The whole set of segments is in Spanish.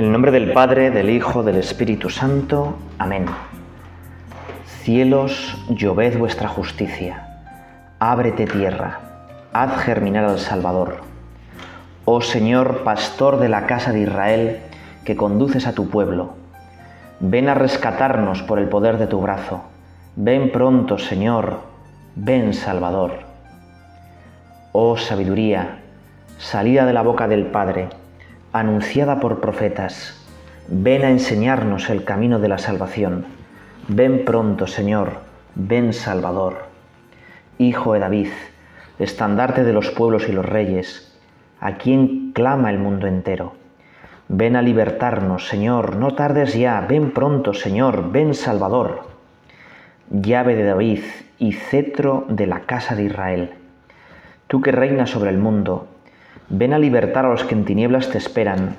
En el nombre del Padre, del Hijo, del Espíritu Santo. Amén. Cielos, lloved vuestra justicia. Ábrete tierra, haz germinar al Salvador. Oh Señor, pastor de la casa de Israel, que conduces a tu pueblo, ven a rescatarnos por el poder de tu brazo. Ven pronto, Señor, ven Salvador. Oh sabiduría, salida de la boca del Padre, anunciada por profetas, ven a enseñarnos el camino de la salvación. Ven pronto, Señor, ven Salvador. Hijo de David, estandarte de los pueblos y los reyes, a quien clama el mundo entero. Ven a libertarnos, Señor, no tardes ya, ven pronto, Señor, ven Salvador. Llave de David y cetro de la casa de Israel. Tú que reinas sobre el mundo, Ven a libertar a los que en tinieblas te esperan.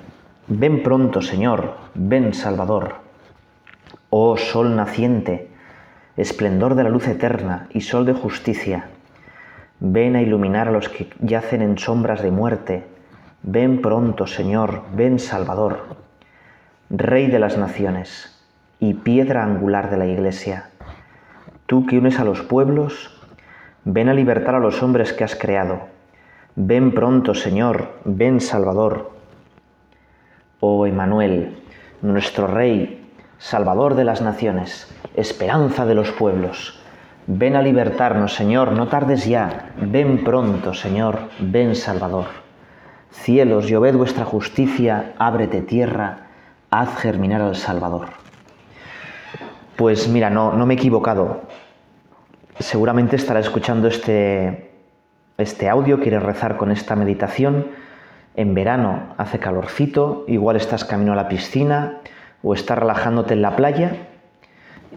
Ven pronto, Señor, ven Salvador. Oh sol naciente, esplendor de la luz eterna y sol de justicia, ven a iluminar a los que yacen en sombras de muerte. Ven pronto, Señor, ven Salvador. Rey de las naciones y piedra angular de la Iglesia, tú que unes a los pueblos, ven a libertar a los hombres que has creado Ven pronto, Señor, ven Salvador. Oh Emanuel, nuestro Rey, Salvador de las naciones, esperanza de los pueblos. Ven a libertarnos, Señor, no tardes ya. Ven pronto, Señor, ven Salvador. Cielos, lloved vuestra justicia, ábrete tierra, haz germinar al Salvador. Pues mira, no, no me he equivocado. Seguramente estará escuchando este, este audio, quieres rezar con esta meditación, en verano hace calorcito, igual estás camino a la piscina o estás relajándote en la playa.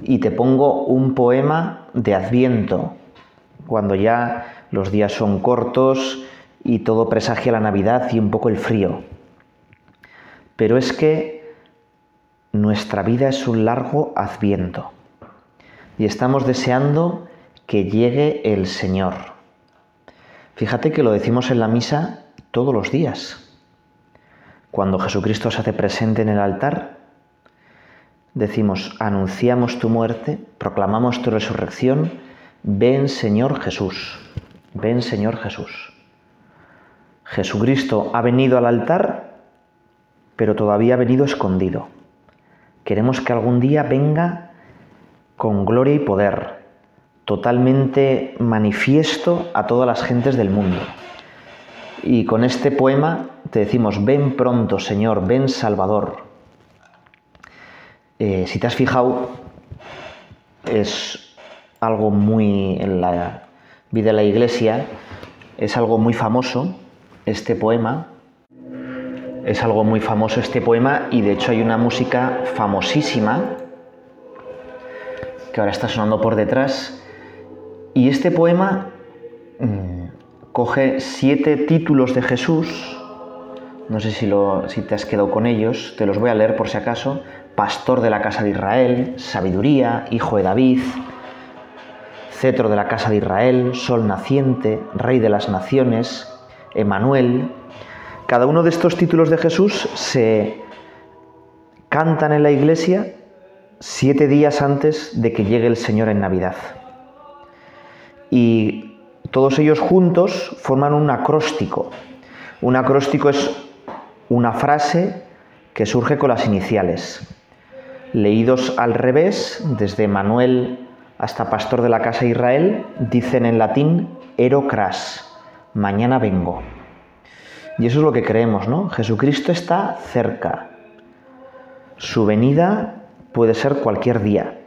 Y te pongo un poema de Adviento, cuando ya los días son cortos y todo presagia la Navidad y un poco el frío. Pero es que nuestra vida es un largo Adviento y estamos deseando que llegue el Señor Fíjate que lo decimos en la misa todos los días. Cuando Jesucristo se hace presente en el altar, decimos, anunciamos tu muerte, proclamamos tu resurrección, ven Señor Jesús, ven Señor Jesús. Jesucristo ha venido al altar, pero todavía ha venido escondido. Queremos que algún día venga con gloria y poder, totalmente manifiesto a todas las gentes del mundo. Y con este poema te decimos, ven pronto Señor, ven Salvador. Eh, si te has fijado, es algo muy en la vida de la iglesia, es algo muy famoso este poema, es algo muy famoso este poema y de hecho hay una música famosísima que ahora está sonando por detrás y este poema mm, coge siete títulos de Jesús, no sé si, si te has quedado con ellos, te los voy a leer por si acaso, pastor de la casa de Israel, sabiduría, hijo de David, cetro de la casa de Israel, sol naciente, rey de las naciones, Emanuel. Cada uno de estos títulos de Jesús se cantan en la iglesia siete días antes de que llegue el Señor en Navidad y todos ellos juntos forman un acróstico. Un acróstico es una frase que surge con las iniciales. Leídos al revés, desde Manuel hasta Pastor de la Casa Israel, dicen en latín erocras, mañana vengo. Y eso es lo que creemos, ¿no? Jesucristo está cerca. Su venida puede ser cualquier día,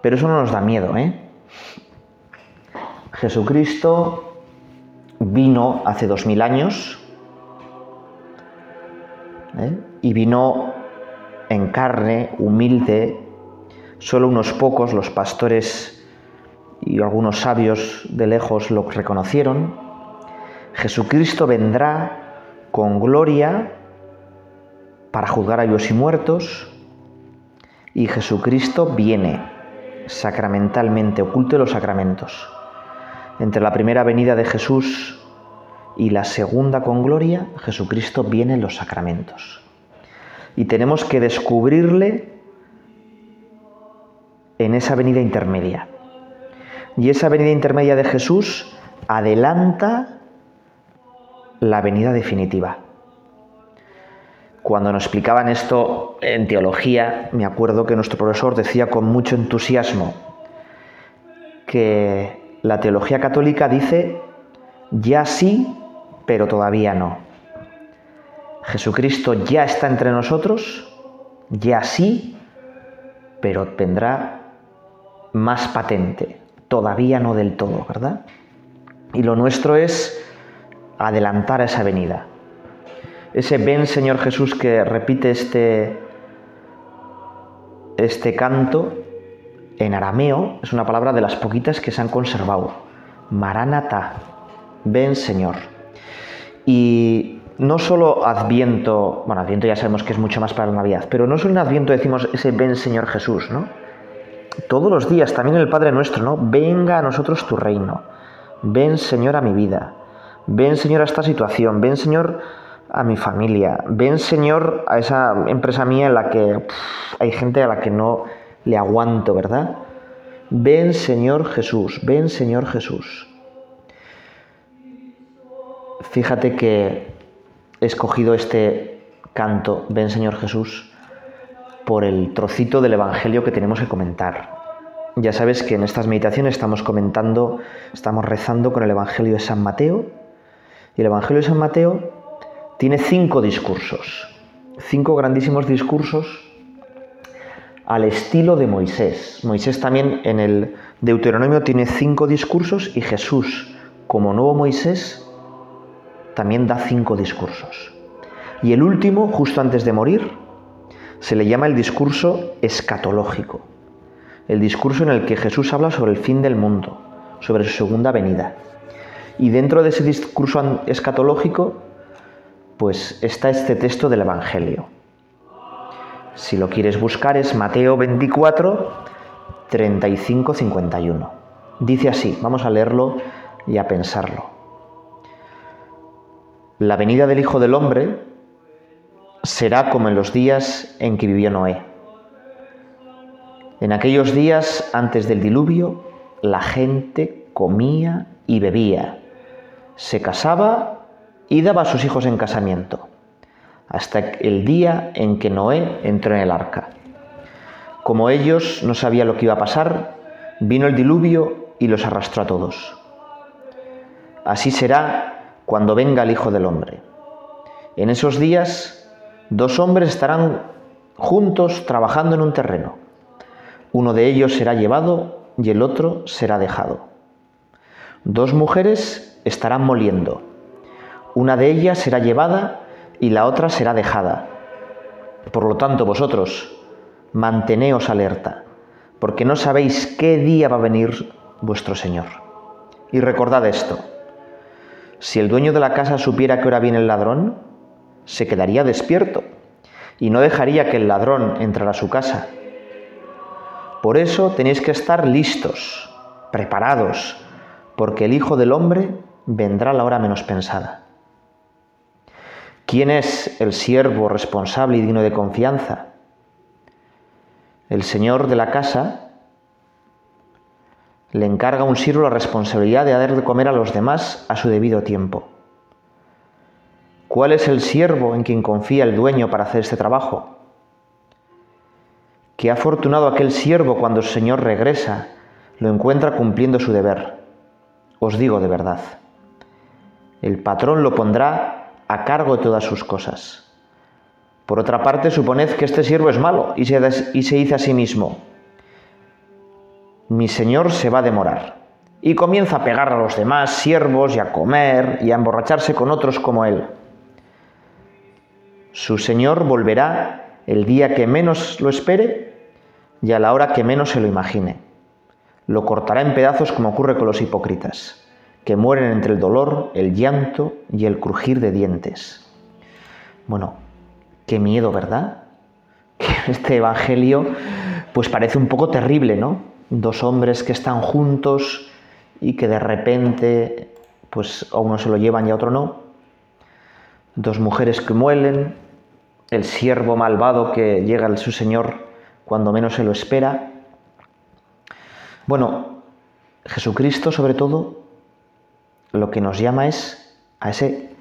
pero eso no nos da miedo, ¿eh? Jesucristo vino hace dos mil años ¿eh? y vino en carne, humilde, solo unos pocos, los pastores y algunos sabios de lejos lo reconocieron. Jesucristo vendrá con gloria para juzgar a vivos y muertos y Jesucristo viene sacramentalmente, oculto los sacramentos entre la primera venida de Jesús y la segunda con gloria, Jesucristo viene en los sacramentos. y tenemos que descubrirle en esa venida intermedia. Y esa venida intermedia de Jesús adelanta la venida definitiva. Cuando nos explicaban esto en teología, me acuerdo que nuestro profesor decía con mucho entusiasmo que la teología católica dice ya sí, pero todavía no. Jesucristo ya está entre nosotros, ya sí, pero vendrá más patente, todavía no del todo, ¿verdad? Y lo nuestro es adelantar esa venida. Ese ven Señor Jesús que repite este, este canto en arameo es una palabra de las poquitas que se han conservado. Maranata, ven Señor. Y no solo Adviento, bueno, Adviento ya sabemos que es mucho más para la Navidad, pero no solo en Adviento decimos ese ven Señor Jesús, ¿no? Todos los días, también el Padre nuestro, ¿no? Venga a nosotros tu reino. Ven Señor a mi vida. Ven Señor a esta situación. Ven Señor a mi familia. Ven Señor a esa empresa mía en la que hay gente a la que no le aguanto, ¿verdad? Ven Señor Jesús, ven Señor Jesús. Fíjate que he escogido este canto, ven Señor Jesús, por el trocito del Evangelio que tenemos que comentar. Ya sabes que en estas meditaciones estamos comentando, estamos rezando con el Evangelio de San Mateo, y el Evangelio de San Mateo tiene cinco discursos, cinco grandísimos discursos al estilo de Moisés. Moisés también en el Deuteronomio tiene cinco discursos y Jesús, como nuevo Moisés, también da cinco discursos. Y el último, justo antes de morir, se le llama el discurso escatológico, el discurso en el que Jesús habla sobre el fin del mundo, sobre su segunda venida. Y dentro de ese discurso escatológico, pues está este texto del Evangelio. Si lo quieres buscar es Mateo 24, 35, 51. Dice así, vamos a leerlo y a pensarlo. La venida del Hijo del Hombre será como en los días en que vivió Noé. En aquellos días antes del diluvio, la gente comía y bebía, se casaba y daba a sus hijos en casamiento hasta el día en que Noé entró en el arca. Como ellos no sabían lo que iba a pasar, vino el diluvio y los arrastró a todos. Así será cuando venga el Hijo del Hombre. En esos días, dos hombres estarán juntos trabajando en un terreno. Uno de ellos será llevado y el otro será dejado. Dos mujeres estarán moliendo. Una de ellas será llevada y la otra será dejada. Por lo tanto, vosotros, manteneos alerta, porque no sabéis qué día va a venir vuestro Señor. Y recordad esto, si el dueño de la casa supiera que hora viene el ladrón, se quedaría despierto y no dejaría que el ladrón entrara a su casa. Por eso tenéis que estar listos, preparados, porque el Hijo del Hombre vendrá a la hora menos pensada. ¿Quién es el siervo responsable y digno de confianza? El señor de la casa le encarga a un siervo la responsabilidad de dar de comer a los demás a su debido tiempo. ¿Cuál es el siervo en quien confía el dueño para hacer este trabajo? Qué afortunado aquel siervo cuando su señor regresa, lo encuentra cumpliendo su deber. Os digo de verdad, el patrón lo pondrá a cargo de todas sus cosas. Por otra parte, suponed que este siervo es malo y se, y se dice a sí mismo, mi señor se va a demorar. Y comienza a pegar a los demás siervos y a comer y a emborracharse con otros como él. Su señor volverá el día que menos lo espere y a la hora que menos se lo imagine. Lo cortará en pedazos como ocurre con los hipócritas que mueren entre el dolor, el llanto y el crujir de dientes. Bueno, qué miedo, ¿verdad? Que este Evangelio pues parece un poco terrible, ¿no? Dos hombres que están juntos y que de repente pues a uno se lo llevan y a otro no. Dos mujeres que muelen, el siervo malvado que llega a su Señor cuando menos se lo espera. Bueno, Jesucristo sobre todo lo que nos llama es a ese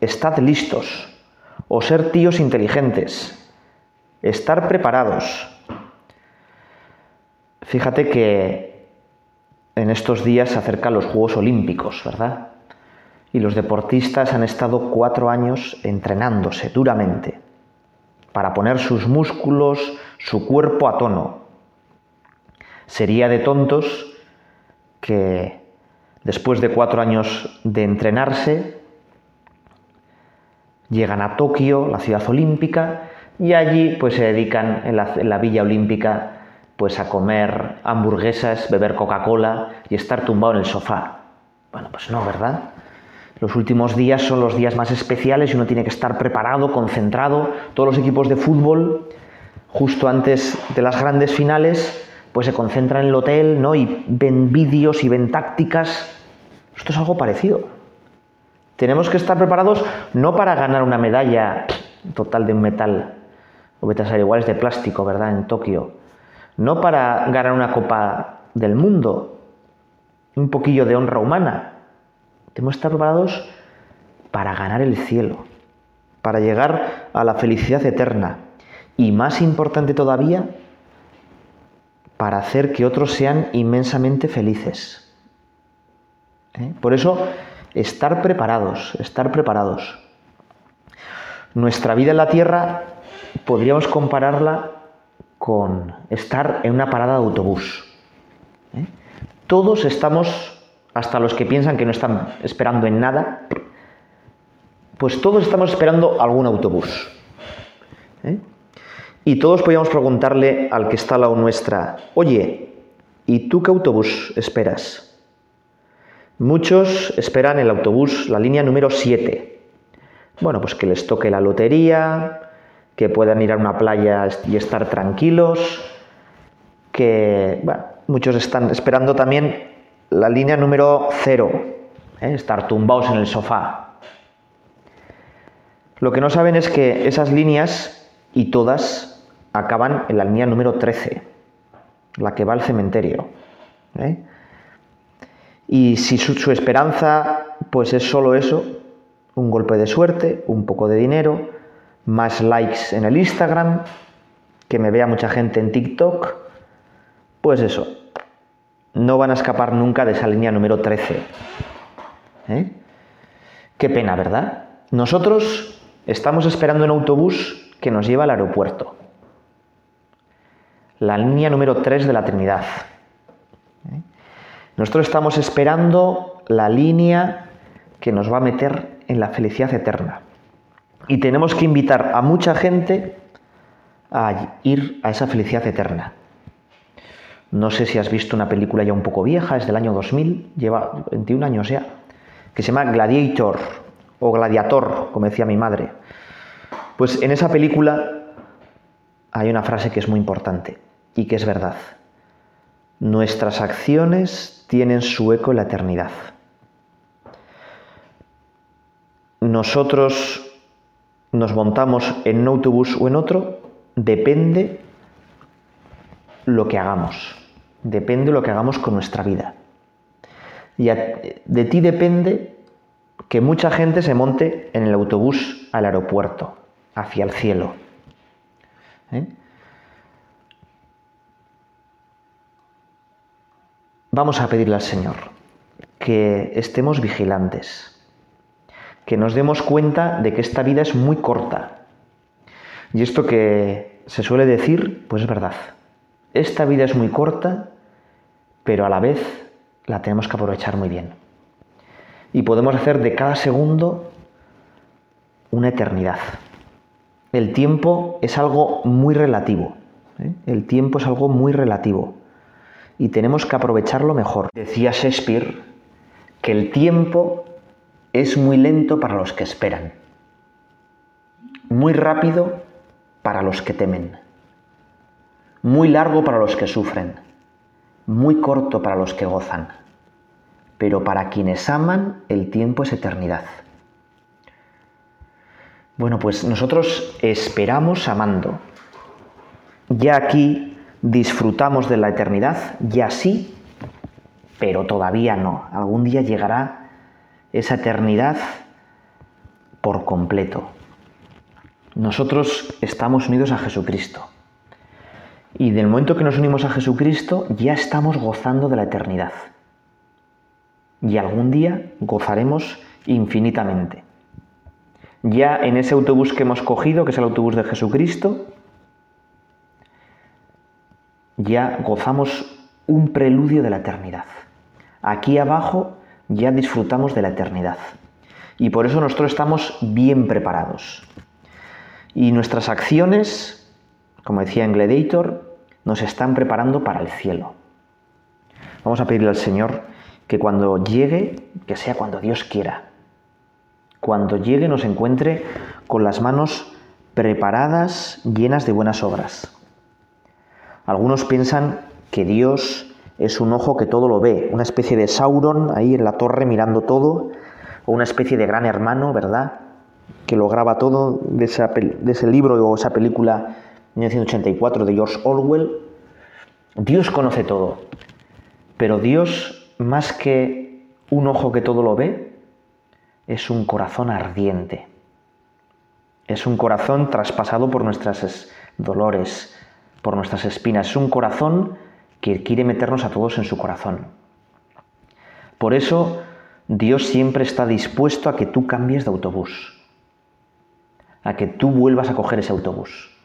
estad listos o ser tíos inteligentes, estar preparados. Fíjate que en estos días se acercan los Juegos Olímpicos, ¿verdad? Y los deportistas han estado cuatro años entrenándose duramente para poner sus músculos, su cuerpo a tono. Sería de tontos que después de cuatro años de entrenarse, llegan a Tokio, la ciudad olímpica, y allí pues se dedican en la, Villa Olímpica pues a comer hamburguesas, beber Coca-Cola y estar tumbado en el sofá. Bueno, pues no, ¿verdad? Los últimos días son los días más especiales y uno tiene que estar preparado, concentrado. Todos los equipos de fútbol, justo antes de las grandes finales, pues se concentran en el hotel, ¿no? Y ven vídeos y ven tácticas. Esto es algo parecido. Tenemos que estar preparados no para ganar una medalla total de un metal, o metas iguales de plástico, ¿verdad? En Tokio. No para ganar una copa del mundo, un poquillo de honra humana. Tenemos que estar preparados para ganar el cielo, para llegar a la felicidad eterna. Y más importante todavía, para hacer que otros sean inmensamente felices. ¿Eh? Por eso, estar preparados, estar preparados. Nuestra vida en la Tierra podríamos compararla con estar en una parada de autobús. ¿Eh? Todos estamos, hasta los que piensan que no están esperando en nada, pues todos estamos esperando algún autobús. ¿Eh? Y todos podríamos preguntarle al que está a lado nuestra, oye, ¿y tú qué autobús esperas? Muchos esperan el autobús, la línea número 7. Bueno, pues que les toque la lotería, que puedan ir a una playa y estar tranquilos, que bueno, muchos están esperando también la línea número 0, ¿eh? estar tumbados en el sofá. Lo que no saben es que esas líneas, y todas, acaban en la línea número 13, la que va al cementerio. ¿eh? Y si su, esperanza pues es solo eso, un golpe de suerte, un poco de dinero, más likes en el Instagram, que me vea mucha gente en TikTok, pues eso, no van a escapar nunca de esa línea número 13. ¿eh? Qué pena, ¿verdad? Nosotros estamos esperando un autobús que nos lleva al aeropuerto la línea número 3 de la Trinidad. ¿Eh? Nosotros estamos esperando la línea que nos va a meter en la felicidad eterna. Y tenemos que invitar a mucha gente a ir a esa felicidad eterna. No sé si has visto una película ya un poco vieja, es del año 2000, lleva 21 años ya, que se llama Gladiator o Gladiator, como decía mi madre. Pues en esa película hay una frase que es muy importante y que es verdad. Nuestras acciones tienen su eco en la eternidad. Nosotros nos montamos en un autobús o en otro, depende lo que hagamos, depende lo que hagamos con nuestra vida. Y de ti depende que mucha gente se monte en el autobús al aeropuerto, hacia el cielo. ¿Eh? Vamos a pedirle al Señor que estemos vigilantes, que nos demos cuenta de que esta vida es muy corta. Y esto que se suele decir, pues es verdad. Esta vida es muy corta, pero a la vez la tenemos que aprovechar muy bien. Y podemos hacer de cada segundo una eternidad. El tiempo es algo muy relativo. ¿eh? El tiempo es algo muy relativo y tenemos que aprovecharlo mejor. Decía Shakespeare que el tiempo es muy lento para los que esperan, muy rápido para los que temen, muy largo para los que sufren, muy corto para los que gozan, pero para quienes aman el tiempo es eternidad. Bueno, pues nosotros esperamos amando. Ya aquí disfrutamos de la eternidad, ya sí, pero todavía no. Algún día llegará esa eternidad por completo. Nosotros estamos unidos a Jesucristo. Y del momento que nos unimos a Jesucristo, ya estamos gozando de la eternidad. Y algún día gozaremos infinitamente. Ya en ese autobús que hemos cogido, que es el autobús de Jesucristo, ya gozamos un preludio de la eternidad. Aquí abajo ya disfrutamos de la eternidad. Y por eso nosotros estamos bien preparados. Y nuestras acciones como decía en Gladiator, nos están preparando para el cielo. Vamos a pedirle al Señor que cuando llegue, que sea cuando Dios quiera, cuando llegue nos encuentre con las manos preparadas, llenas de buenas obras. Algunos piensan que Dios es un ojo que todo lo ve, una especie de Sauron ahí en la torre mirando todo, o una especie de gran hermano, ¿verdad? Que lo graba todo de, de ese libro o esa película 1984 de George Orwell, Dios conoce todo, pero Dios, más que un ojo que todo lo ve, es un corazón ardiente. Es un corazón traspasado por nuestros dolores, por nuestras espinas. Es un corazón que quiere meternos a todos en su corazón. Por eso Dios siempre está dispuesto a que tú cambies de autobús, a que tú vuelvas a coger ese autobús.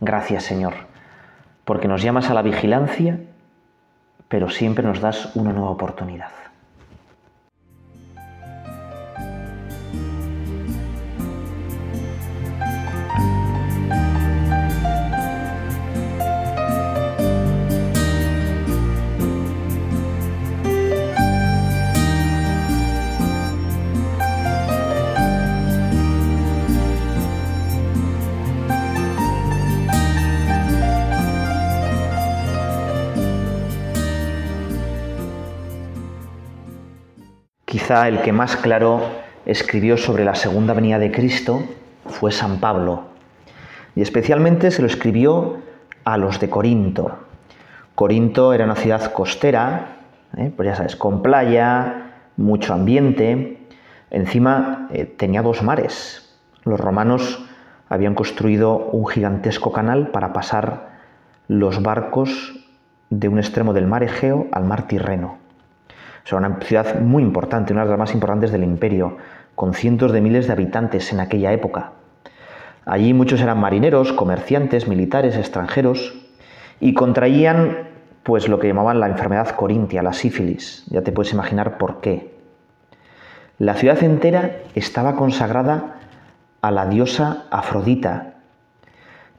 Gracias Señor, porque nos llamas a la vigilancia, pero siempre nos das una nueva oportunidad. El que más claro escribió sobre la segunda venida de Cristo fue San Pablo, y especialmente se lo escribió a los de Corinto. Corinto era una ciudad costera, ¿eh? pues ya sabes, con playa, mucho ambiente, encima eh, tenía dos mares. Los romanos habían construido un gigantesco canal para pasar los barcos de un extremo del mar Egeo al mar Tirreno. O una ciudad muy importante, una de las más importantes del imperio, con cientos de miles de habitantes en aquella época. Allí muchos eran marineros, comerciantes, militares, extranjeros, y contraían pues lo que llamaban la enfermedad corintia, la sífilis. Ya te puedes imaginar por qué. La ciudad entera estaba consagrada a la diosa Afrodita,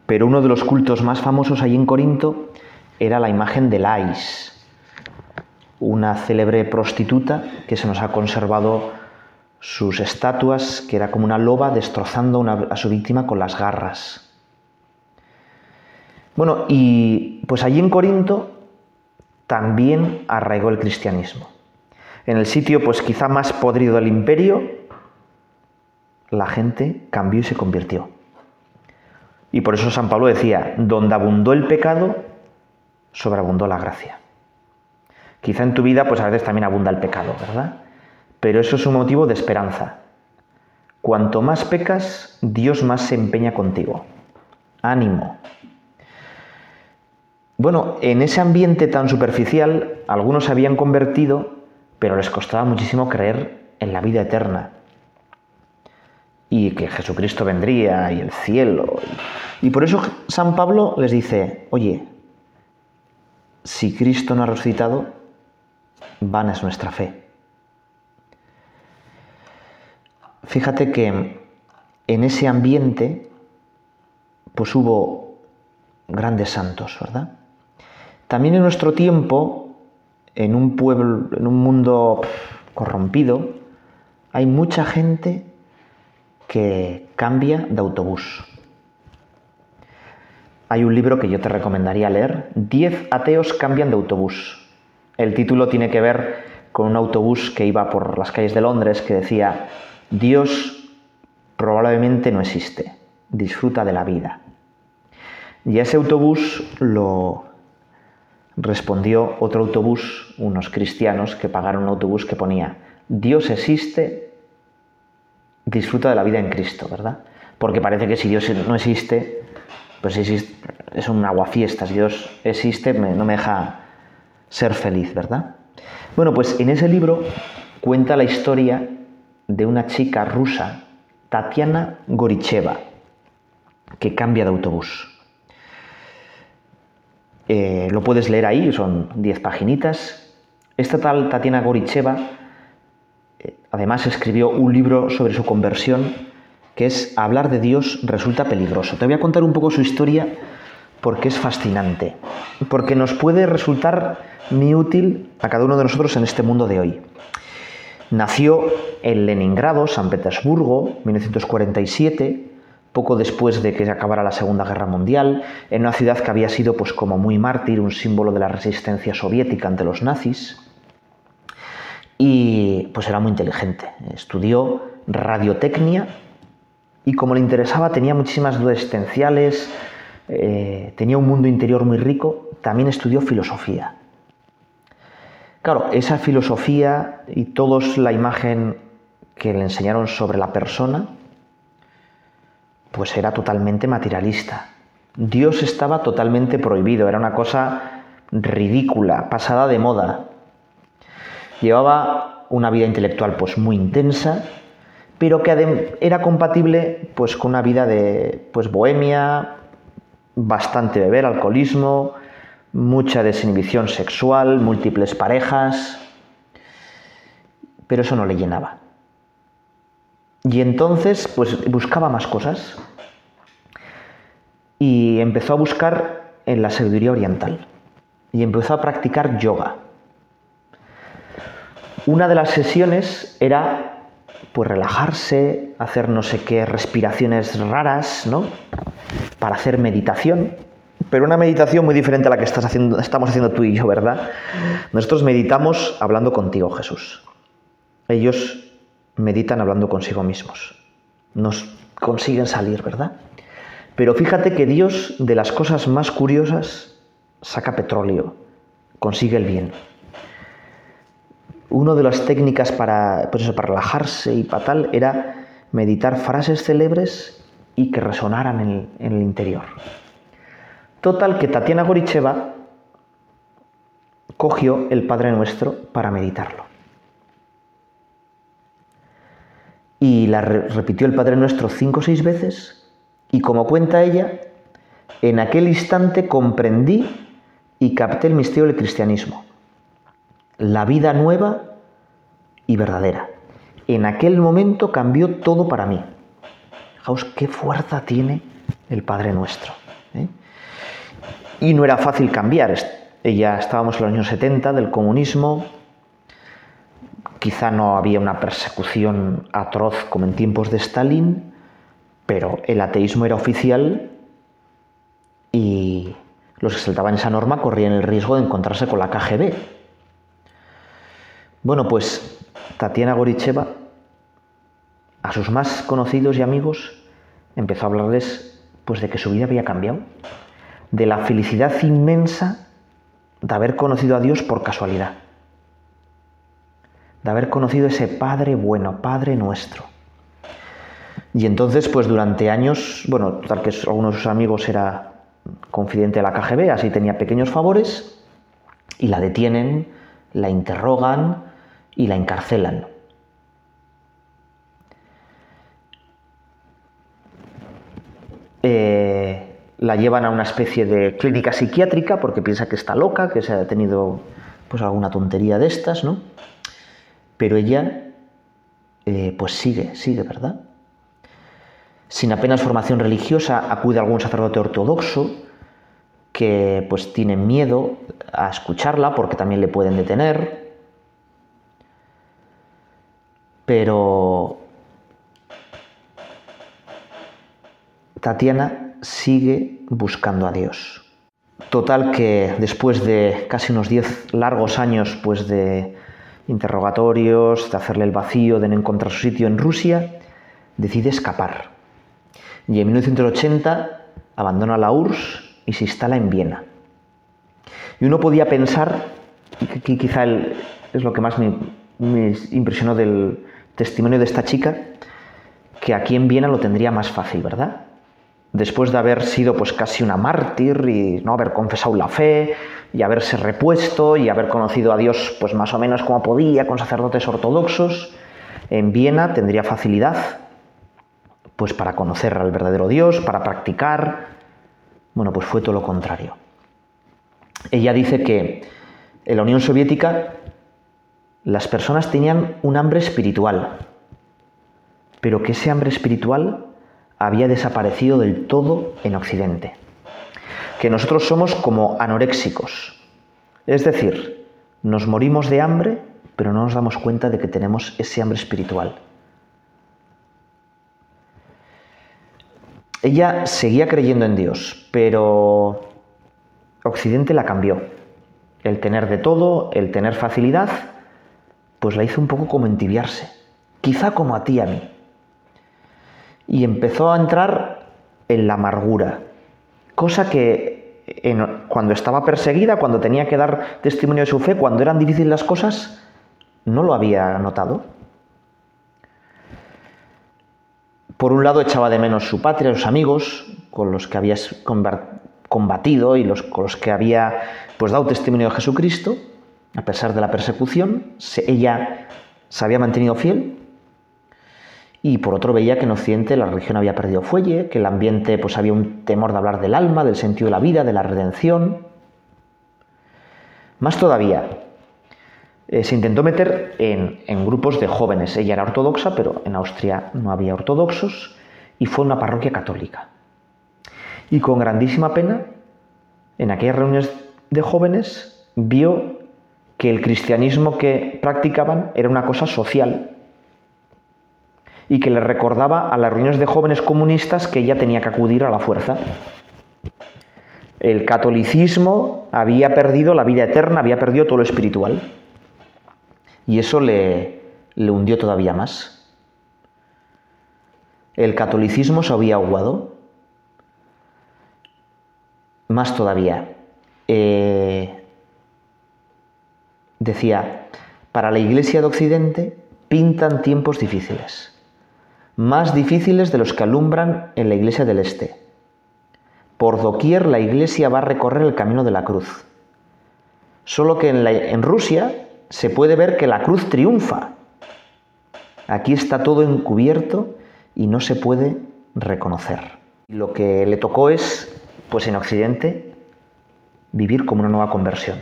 pero uno de los cultos más famosos allí en Corinto era la imagen de Lais, una célebre prostituta que se nos ha conservado sus estatuas, que era como una loba destrozando a su víctima con las garras. Bueno, y pues allí en Corinto también arraigó el cristianismo. En el sitio pues quizá más podrido del imperio, la gente cambió y se convirtió. Y por eso San Pablo decía, donde abundó el pecado, sobreabundó la gracia. Quizá en tu vida pues a veces también abunda el pecado, ¿verdad? Pero eso es un motivo de esperanza. Cuanto más pecas, Dios más se empeña contigo. Ánimo. Bueno, en ese ambiente tan superficial, algunos se habían convertido, pero les costaba muchísimo creer en la vida eterna. Y que Jesucristo vendría y el cielo. Y por eso San Pablo les dice, oye, si Cristo no ha resucitado, vana es nuestra fe. Fíjate que en ese ambiente pues hubo grandes santos, ¿verdad? También en nuestro tiempo, en un pueblo, en un mundo corrompido, hay mucha gente que cambia de autobús. Hay un libro que yo te recomendaría leer, 10 ateos cambian de autobús. El título tiene que ver con un autobús que iba por las calles de Londres que decía, Dios probablemente no existe. Disfruta de la vida. Y a ese autobús lo respondió otro autobús, unos cristianos que pagaron un autobús que ponía, Dios existe, disfruta de la vida en Cristo, ¿verdad? Porque parece que si Dios no existe, pues es un aguafiestas, Dios existe, no me deja ser feliz, ¿verdad? Bueno, pues en ese libro cuenta la historia de una chica rusa, Tatiana Goricheva, que cambia de autobús. Eh, lo puedes leer ahí, son 10 paginitas. Esta tal Tatiana Goricheva eh, además escribió un libro sobre su conversión que es Hablar de Dios resulta peligroso. Te voy a contar un poco su historia porque es fascinante, porque nos puede resultar muy útil a cada uno de nosotros en este mundo de hoy. Nació en Leningrado, San Petersburgo, 1947, poco después de que se acabara la Segunda Guerra Mundial, en una ciudad que había sido pues como muy mártir, un símbolo de la resistencia soviética ante los nazis. Y pues era muy inteligente. Estudió radiotecnia y como le interesaba tenía muchísimas dudas existenciales, eh, tenía un mundo interior muy rico, también estudió filosofía. Claro, esa filosofía y todos la imagen que le enseñaron sobre la persona, pues era totalmente materialista. Dios estaba totalmente prohibido, era una cosa ridícula, pasada de moda. Llevaba una vida intelectual pues muy intensa, pero que era compatible pues con una vida de pues bohemia, bastante beber, alcoholismo, mucha desinhibición sexual, múltiples parejas, pero eso no le llenaba. Y entonces, pues buscaba más cosas y empezó a buscar en la sabiduría oriental y empezó a practicar yoga. Una de las sesiones era pues relajarse, hacer no sé qué respiraciones raras, ¿no? Para hacer meditación pero una meditación muy diferente a la que estás haciendo, estamos haciendo tú y yo, ¿verdad? Nosotros meditamos hablando contigo, Jesús. Ellos meditan hablando consigo mismos. Nos consiguen salir, ¿verdad? Pero fíjate que Dios de las cosas más curiosas saca petróleo, consigue el bien. Una de las técnicas para, pues para relajarse y para tal era meditar frases célebres y que resonaran en en el interior. Total que Tatiana Goricheva cogió el Padre Nuestro para meditarlo. Y la repitió el Padre Nuestro cinco o seis veces y como cuenta ella, en aquel instante comprendí y capté el misterio del cristianismo, la vida nueva y verdadera. En aquel momento cambió todo para mí. Fijaos qué fuerza tiene el Padre Nuestro. ¿eh? Y no era fácil cambiar. Ella estábamos en los años 70 del comunismo. Quizá no había una persecución atroz como en tiempos de Stalin, pero el ateísmo era oficial y los que saltaban esa norma corrían el riesgo de encontrarse con la KGB. Bueno, pues Tatiana Goricheva, a sus más conocidos y amigos, empezó a hablarles pues de que su vida había cambiado, de la felicidad inmensa de haber conocido a Dios por casualidad, de haber conocido ese Padre bueno, Padre nuestro. Y entonces, pues durante años, bueno, tal que alguno de sus amigos era confidente de la KGB, así tenía pequeños favores, y la detienen, la interrogan y la encarcelan. Eh, la llevan a una especie de clínica psiquiátrica porque piensa que está loca, que se ha tenido pues alguna tontería de estas, ¿no? Pero ella eh, pues sigue, sigue, ¿verdad? Sin apenas formación religiosa acude a algún sacerdote ortodoxo que pues tiene miedo a escucharla porque también le pueden detener. Pero Tatiana sigue buscando a Dios. Total que después de casi unos 10 largos años pues de interrogatorios, de hacerle el vacío, de no encontrar su sitio en Rusia, decide escapar. Y en 1980 abandona la URSS y se instala en Viena. Y uno podía pensar, y quizá es lo que más me impresionó del testimonio de esta chica, que aquí en Viena lo tendría más fácil, ¿verdad? Después de haber sido pues casi una mártir y no haber confesado la fe y haberse repuesto y haber conocido a Dios pues más o menos como podía con sacerdotes ortodoxos, en Viena tendría facilidad pues para conocer al verdadero Dios, para practicar. Bueno, pues fue todo lo contrario. Ella dice que en la Unión Soviética las personas tenían un hambre espiritual, pero que ese hambre espiritual había desaparecido del todo en Occidente. Que nosotros somos como anoréxicos. Es decir, nos morimos de hambre, pero no nos damos cuenta de que tenemos ese hambre espiritual. Ella seguía creyendo en Dios, pero Occidente la cambió. El tener de todo, el tener facilidad, pues la hizo un poco como entibiarse. Quizá como a ti y a mí y empezó a entrar en la amargura, cosa que cuando estaba perseguida, cuando tenía que dar testimonio de su fe, cuando eran difíciles las cosas, no lo había notado. Por un lado echaba de menos su patria, sus amigos, con los que había combatido y los, con los que había pues, dado testimonio de Jesucristo, a pesar de la persecución, ella se había mantenido fiel, y por otro veía que en Occidente la religión había perdido fuelle, que el ambiente pues había un temor de hablar del alma, del sentido de la vida, de la redención. Más todavía, eh, se intentó meter en, en, grupos de jóvenes. Ella era ortodoxa, pero en Austria no había ortodoxos, y fue una parroquia católica. Y con grandísima pena, en aquellas reuniones de jóvenes, vio que el cristianismo que practicaban era una cosa social, y que le recordaba a las reuniones de jóvenes comunistas que ella tenía que acudir a la fuerza. El catolicismo había perdido la vida eterna, había perdido todo lo espiritual. Y eso le, le hundió todavía más. El catolicismo se había aguado. Más todavía. Eh, decía, para la Iglesia de Occidente pintan tiempos difíciles más difíciles de los que alumbran en la iglesia del Este. Por doquier la iglesia va a recorrer el camino de la cruz. Solo que en, Rusia se puede ver que la cruz triunfa. Aquí está todo encubierto y no se puede reconocer. Lo que le tocó es, pues en Occidente, vivir como una nueva conversión.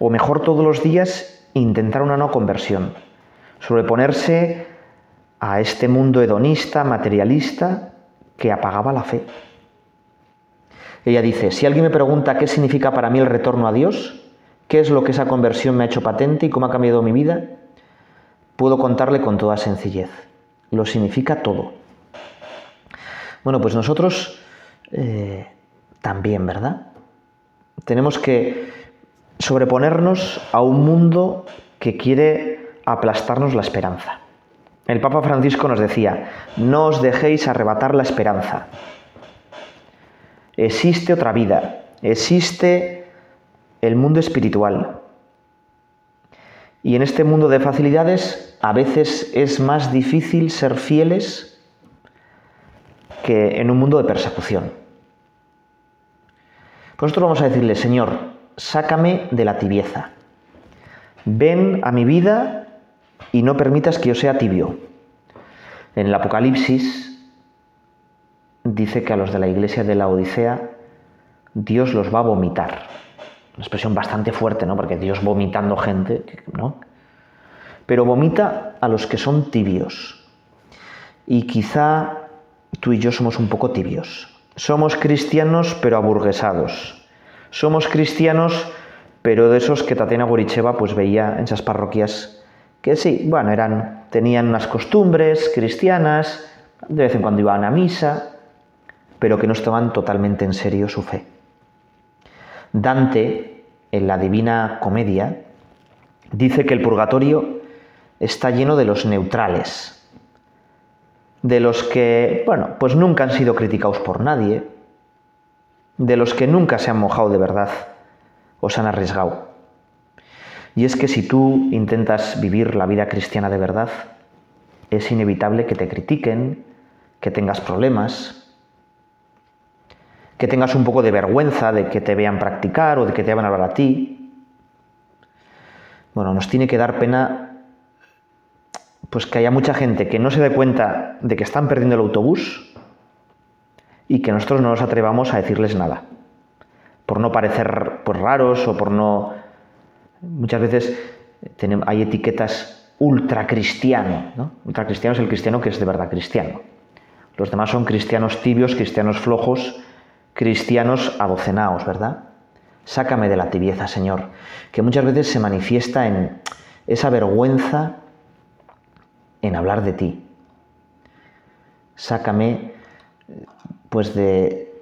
O mejor todos los días intentar una nueva conversión. Sobreponerse a este mundo hedonista, materialista, que apagaba la fe. Ella dice, si alguien me pregunta qué significa para mí el retorno a Dios, qué es lo que esa conversión me ha hecho patente y cómo ha cambiado mi vida, puedo contarle con toda sencillez. Lo significa todo. Bueno, pues nosotros eh, también, ¿verdad? Tenemos que sobreponernos a un mundo que quiere aplastarnos la esperanza. El Papa Francisco nos decía, no os dejéis arrebatar la esperanza. Existe otra vida, existe el mundo espiritual. Y en este mundo de facilidades a veces es más difícil ser fieles que en un mundo de persecución. Por esto vamos a decirle, Señor, sácame de la tibieza. Ven a mi vida y no permitas que yo sea tibio. En el Apocalipsis dice que a los de la iglesia de la Odisea Dios los va a vomitar. Una expresión bastante fuerte, ¿no? Porque Dios vomitando gente, ¿no? Pero vomita a los que son tibios. Y quizá tú y yo somos un poco tibios. Somos cristianos pero aburguesados. Somos cristianos pero de esos que Tatiana Goricheva pues veía en esas parroquias que sí, bueno, eran, tenían unas costumbres cristianas, de vez en cuando iban a misa, pero que no estaban totalmente en serio su fe. Dante, en la Divina Comedia, dice que el purgatorio está lleno de los neutrales, de los que, bueno, pues nunca han sido criticados por nadie, de los que nunca se han mojado de verdad o se han arriesgado. Y es que si tú intentas vivir la vida cristiana de verdad, es inevitable que te critiquen, que tengas problemas, que tengas un poco de vergüenza de que te vean practicar o de que te vayan a hablar a ti. Bueno, nos tiene que dar pena pues que haya mucha gente que no se dé cuenta de que están perdiendo el autobús y que nosotros no nos atrevamos a decirles nada. Por no parecer pues, raros o por no... Muchas veces hay etiquetas ultra cristiano. ¿no? Ultra cristiano es el cristiano que es de verdad cristiano. Los demás son cristianos tibios, cristianos flojos, cristianos adocenaos, ¿verdad? Sácame de la tibieza, Señor, que muchas veces se manifiesta en esa vergüenza en hablar de ti. Sácame pues de,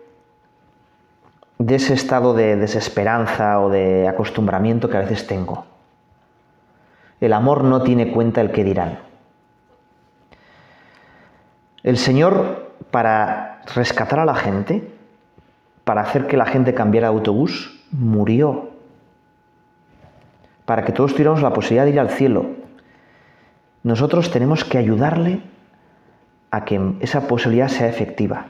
de ese estado de desesperanza o de acostumbramiento que a veces tengo. El amor no tiene cuenta el que dirán. El Señor, para rescatar a la gente, para hacer que la gente cambiara de autobús, murió. Para que todos tuviéramos la posibilidad de ir al cielo, nosotros tenemos que ayudarle a que esa posibilidad sea efectiva,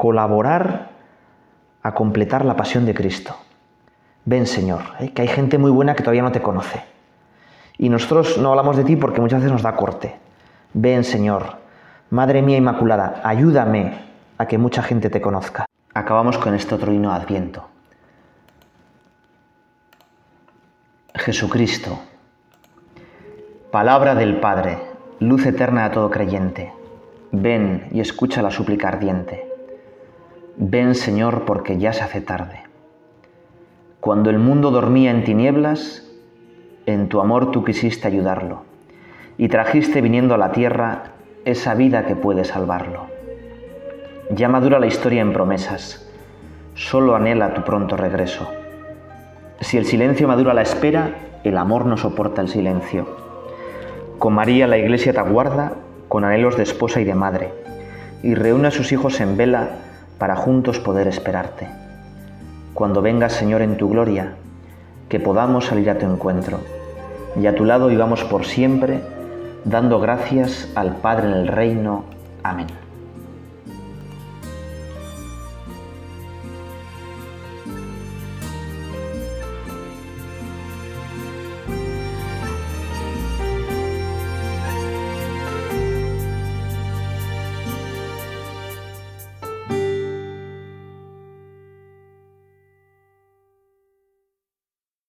colaborar a completar la pasión de Cristo. Ven, Señor, ¿eh? que hay gente muy buena que todavía no te conoce. Y nosotros no hablamos de ti porque muchas veces nos da corte. Ven, Señor, Madre mía Inmaculada, ayúdame a que mucha gente te conozca. Acabamos con este otro himno Adviento. Jesucristo, Palabra del Padre, luz eterna a todo creyente, ven y escucha la súplica ardiente. Ven, Señor, porque ya se hace tarde. Cuando el mundo dormía en tinieblas, en tu amor tú quisiste ayudarlo, y trajiste viniendo a la tierra esa vida que puede salvarlo. Ya madura la historia en promesas, solo anhela tu pronto regreso. Si el silencio madura la espera, el amor no soporta el silencio con María la Iglesia te aguarda con anhelos de esposa y de madre, y reúne a sus hijos en vela para juntos poder esperarte. Cuando vengas, Señor, en tu gloria, que podamos salir a tu encuentro, y a tu lado vivamos por siempre, dando gracias al Padre en el reino. Amén.